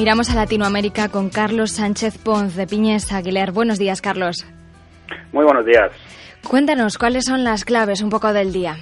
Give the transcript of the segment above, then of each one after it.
Miramos a Latinoamérica con Carlos Sánchez Ponz de Piñes Aguilar. Buenos días, Carlos. Muy buenos días. Cuéntanos cuáles son las claves un poco del día.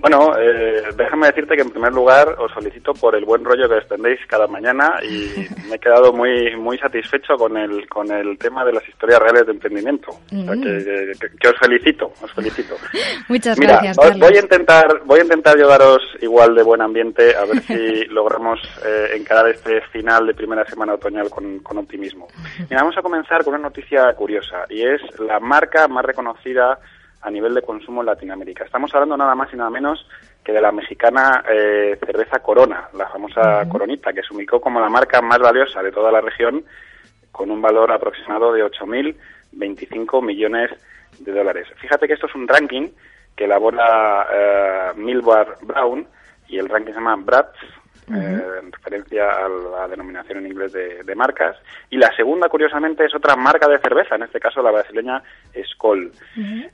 Bueno, eh, déjame decirte que en primer lugar os felicito por el buen rollo que extendéis cada mañana y me he quedado muy muy satisfecho con el con el tema de las historias reales de emprendimiento. O sea, que, que- que os felicito, os felicito. Muchas Mira, gracias, voy- Carlos. voy a intentar voy a intentar yo daros igual de buen ambiente a ver si logramos eh, encarar este final de primera semana otoñal con, con optimismo. Mira, vamos a comenzar con una noticia curiosa y es la marca más reconocida a nivel de consumo en Latinoamérica. Estamos hablando nada más y nada menos que de la mexicana eh, cerveza Corona, la famosa Coronita, que se ubicó como la marca más valiosa de toda la región con un valor aproximado de 8.025 millones de dólares. Fíjate que esto es un ranking que elabora eh, Milbar Brown y el ranking se llama BRATS, eh, en referencia a la denominación en inglés de, de marcas. Y la segunda, curiosamente, es otra marca de cerveza, en este caso la brasileña Skoll.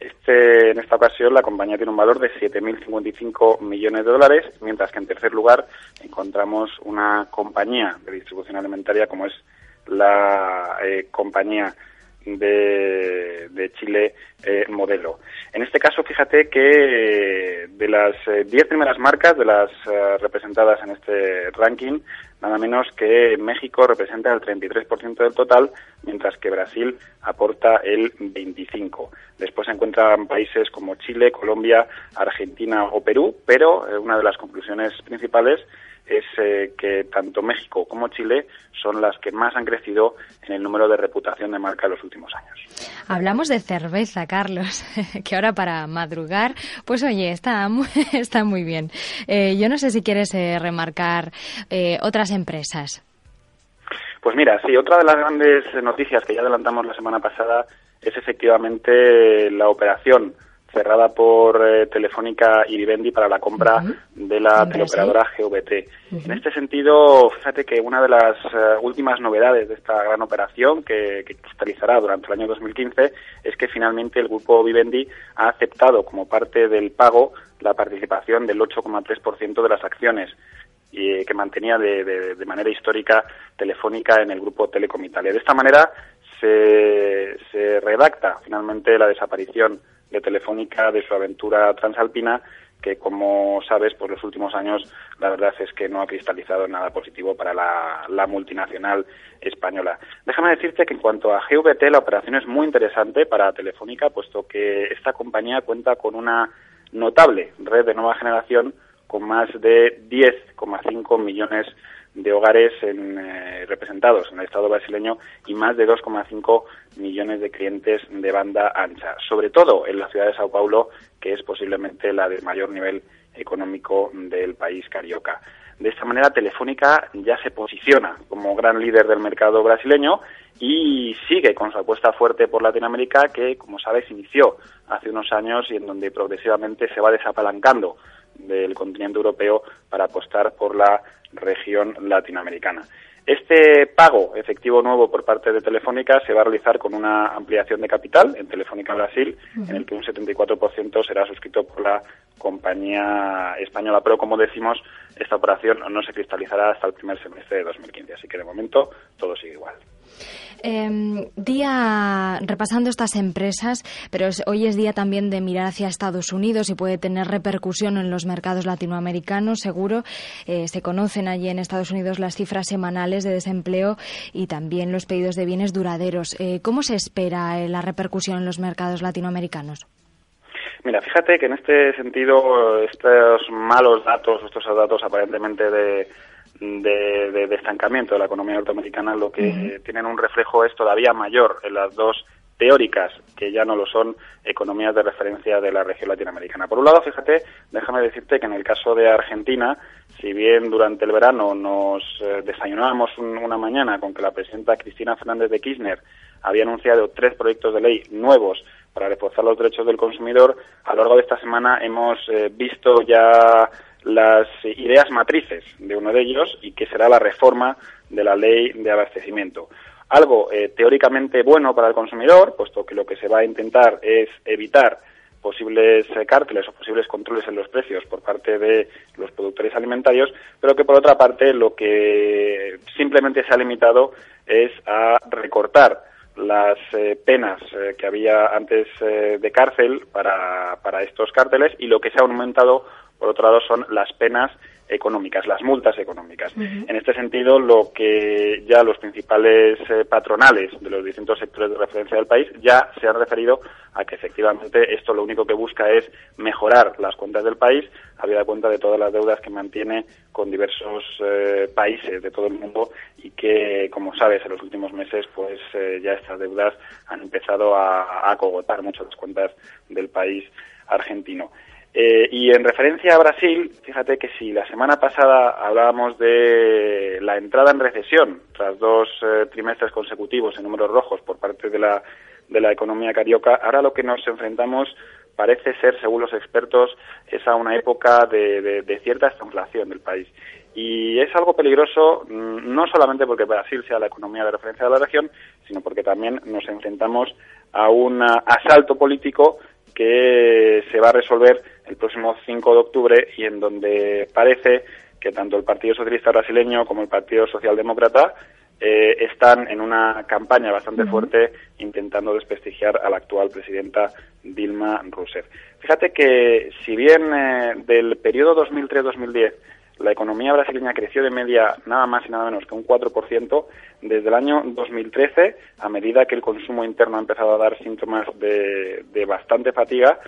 este, en esta ocasión la compañía tiene un valor de 7.055 millones de dólares, mientras que en tercer lugar encontramos una compañía de distribución alimentaria como es la eh, compañía de, Chile eh, Modelo. En este caso, fíjate que eh, de las eh, 10 primeras marcas, de las eh, representadas en este ranking, nada menos que México representa el 33% del total, mientras que Brasil aporta el 25%. Después se encuentran países como Chile, Colombia, Argentina o Perú, pero eh, una de las conclusiones principales es eh, que tanto México como Chile son las que más han crecido en el número de reputación de marca en los últimos años. Hablamos de cerveza, Carlos, que ahora para madrugar, pues oye, está muy, está muy bien. Eh, yo no sé si quieres eh, remarcar otras empresas. Pues mira, sí, otra de las grandes noticias que ya adelantamos la semana pasada es efectivamente la operación cerrada por eh, Telefónica y Vivendi para la compra de la teleoperadora GVT. En este sentido, fíjate que una de las eh, últimas novedades de esta gran operación que, que cristalizará durante el año 2015 es que finalmente el grupo Vivendi ha aceptado como parte del pago la participación del 8,3% de las acciones y eh, que mantenía de, de- de manera histórica Telefónica en el grupo Telecom Italia. De esta manera se, se redacta finalmente la desaparición de Telefónica de su aventura transalpina que como sabes por los últimos años la verdad es que no ha cristalizado nada positivo para la, la multinacional española. Déjame decirte que en cuanto a GVT la operación es muy interesante para Telefónica puesto que esta compañía cuenta con una notable red de nueva generación con más de 10,5 millones de hogares en, eh, representados en el Estado brasileño y más de 2,5 millones de clientes de banda ancha, sobre todo en la ciudad de Sao Paulo, que es posiblemente la de mayor nivel económico del país carioca. De esta manera, Telefónica ya se posiciona como gran líder del mercado brasileño y sigue con su apuesta fuerte por Latinoamérica, que, como sabes, inició hace unos años y en donde progresivamente se va desapalancando del continente europeo para apostar por la región latinoamericana. Este pago efectivo nuevo por parte de Telefónica se va a realizar con una ampliación de capital en Telefónica Brasil, en el que un 74% será suscrito por la compañía española. Pero como decimos, esta operación no se cristalizará hasta el primer semestre de 2015. Así que de momento todo sigue igual. Eh, día repasando estas empresas, pero es- hoy es día también de mirar hacia Estados Unidos y puede tener repercusión en los mercados latinoamericanos, seguro. Eh, se conocen allí en Estados Unidos las cifras semanales de desempleo y también los pedidos de bienes duraderos. Eh, ¿Cómo se espera eh, la repercusión en los mercados latinoamericanos? Mira, fíjate que en este sentido estos malos datos, estos datos aparentemente de, de, de- de estancamiento de la economía norteamericana, lo que tienen un reflejo es todavía mayor en las dos teóricas, que ya no lo son economías de referencia de la región latinoamericana. Por un lado, fíjate, déjame decirte que en el caso de Argentina, si bien durante el verano nos eh, desayunábamos una mañana con que la presidenta Cristina Fernández de Kirchner había anunciado tres proyectos de ley nuevos para reforzar los derechos del consumidor, a lo largo de esta semana hemos eh, visto ya las ideas matrices de uno de ellos y que será la reforma de la ley de abastecimiento. Algo eh, teóricamente bueno para el consumidor, puesto que lo que se va a intentar es evitar posibles eh, cárteles o posibles controles en los precios por parte de los productores alimentarios, pero que por otra parte lo que simplemente se ha limitado es a recortar las eh, penas que había antes de cárcel para, para estos cárteles y lo que se ha aumentado por otro lado son las penas económicas, las multas económicas. En este sentido, lo que ya los principales eh, patronales de los distintos sectores de referencia del país ya se han referido a que efectivamente esto lo único que busca es mejorar las cuentas del país, habida cuenta de todas las deudas que mantiene con diversos eh, países de todo el mundo y que, como sabes, en los últimos meses, pues eh, ya estas deudas han empezado a, a cogotar mucho las cuentas del país argentino. Eh, y en referencia a Brasil, fíjate que si la semana pasada hablábamos de la entrada en recesión tras dos eh, trimestres consecutivos en números rojos por parte de la, de la economía carioca, ahora lo que nos enfrentamos parece ser, según los expertos, es a una época de, de cierta estanflación del país. Y es algo peligroso mm, no solamente porque Brasil sea la economía de referencia de la región, sino porque también nos enfrentamos a un asalto político que se va a resolver el próximo 5 de octubre y en donde parece que tanto el Partido Socialista Brasileño como el Partido Socialdemócrata eh, están en una campaña bastante fuerte intentando desprestigiar a la actual presidenta Dilma Rousseff. Fíjate que si bien eh, del periodo 2003-2010 la economía brasileña creció de media nada más y nada menos que un 4%. Desde el año 2013, a medida que el consumo interno ha empezado a dar síntomas de, bastante fatiga,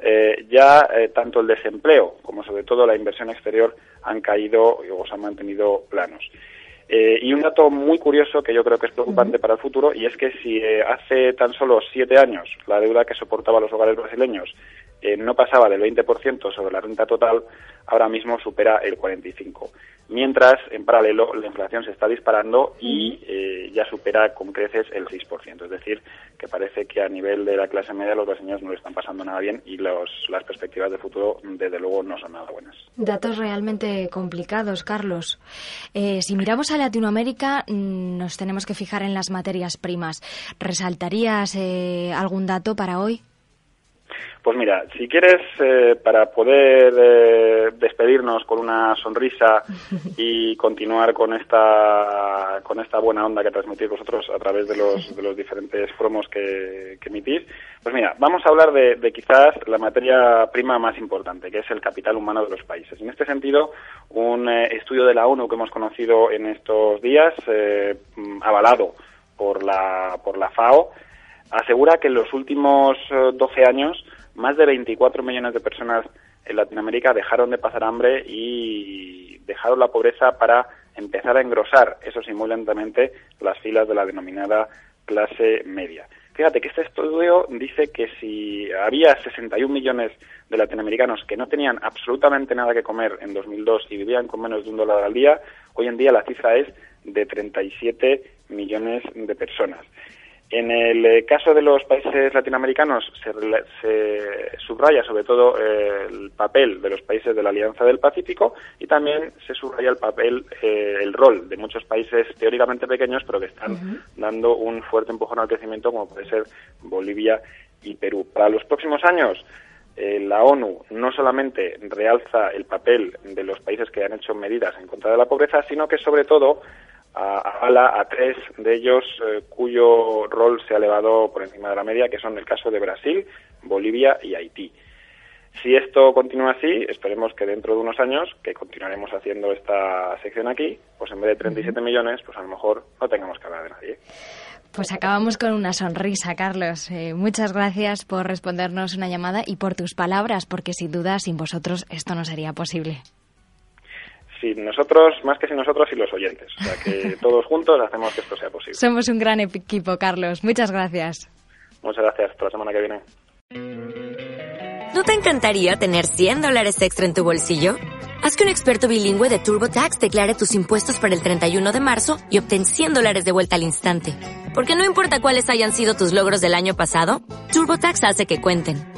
eh, ya eh, tanto el desempleo como sobre todo la inversión exterior han caído o se han mantenido planos. Eh, y un dato muy curioso que yo creo que es preocupante para el futuro y es que si hace tan solo siete años la deuda que soportaban los hogares brasileños no pasaba del 20% sobre la renta total, ahora mismo supera el 45%. Mientras, en paralelo, la inflación se está disparando y eh, ya supera con creces el 6%. Es decir, que parece que a nivel de la clase media los brasileños no le están pasando nada bien y los, las perspectivas de futuro, desde luego, no son nada buenas. Datos realmente complicados, Carlos. Eh, si miramos a Latinoamérica, mm, nos tenemos que fijar en las materias primas. ¿Resaltarías eh, algún dato para hoy? Pues mira, si quieres, eh, para poder eh, despedirnos con una sonrisa y continuar con esta, con esta buena onda que transmitís vosotros a través de los, de los diferentes promos que, emitís, pues mira, vamos a hablar de, quizás la materia prima más importante, que es el capital humano de los países. En este sentido, un eh, estudio de la ONU que hemos conocido en estos días, avalado por la, por la FAO, asegura que en los últimos 12 años más de 24 millones de personas en Latinoamérica dejaron de pasar hambre y dejaron la pobreza para empezar a engrosar, eso sí, muy lentamente, las filas de la denominada clase media. Fíjate que este estudio dice que si había 61 millones de latinoamericanos que no tenían absolutamente nada que comer en 2002 y vivían con menos de un dólar al día, hoy en día la cifra es de 37 millones de personas. En el eh, caso de los países latinoamericanos se, subraya sobre todo eh, el papel de los países de la Alianza del Pacífico y también se subraya el papel, eh, el rol de muchos países teóricamente pequeños pero que están dando un fuerte empujón al crecimiento como puede ser Bolivia y Perú. Para los próximos años la ONU no solamente realza el papel de los países que han hecho medidas en contra de la pobreza, sino que sobre todo a, a tres de ellos eh, cuyo rol se ha elevado por encima de la media, que son el caso de Brasil, Bolivia y Haití. Si esto continúa así, esperemos que dentro de unos años, que continuaremos haciendo esta sección aquí, pues en vez de 37 millones, pues a lo mejor no tengamos que hablar de nadie. Pues acabamos con una sonrisa, Carlos. Eh, muchas gracias por respondernos una llamada y por tus palabras, porque sin duda sin vosotros esto no sería posible sin nosotros, más que sin nosotros, y los oyentes. O sea que todos juntos hacemos que esto sea posible. Somos un gran equipo, Carlos. Muchas gracias. Muchas gracias. Hasta la semana que viene. ¿No te encantaría tener 100 dólares extra en tu bolsillo? Haz que un experto bilingüe de TurboTax declare tus impuestos para el 31 de marzo y obtén 100 dólares de vuelta al instante. Porque no importa cuáles hayan sido tus logros del año pasado, TurboTax hace que cuenten.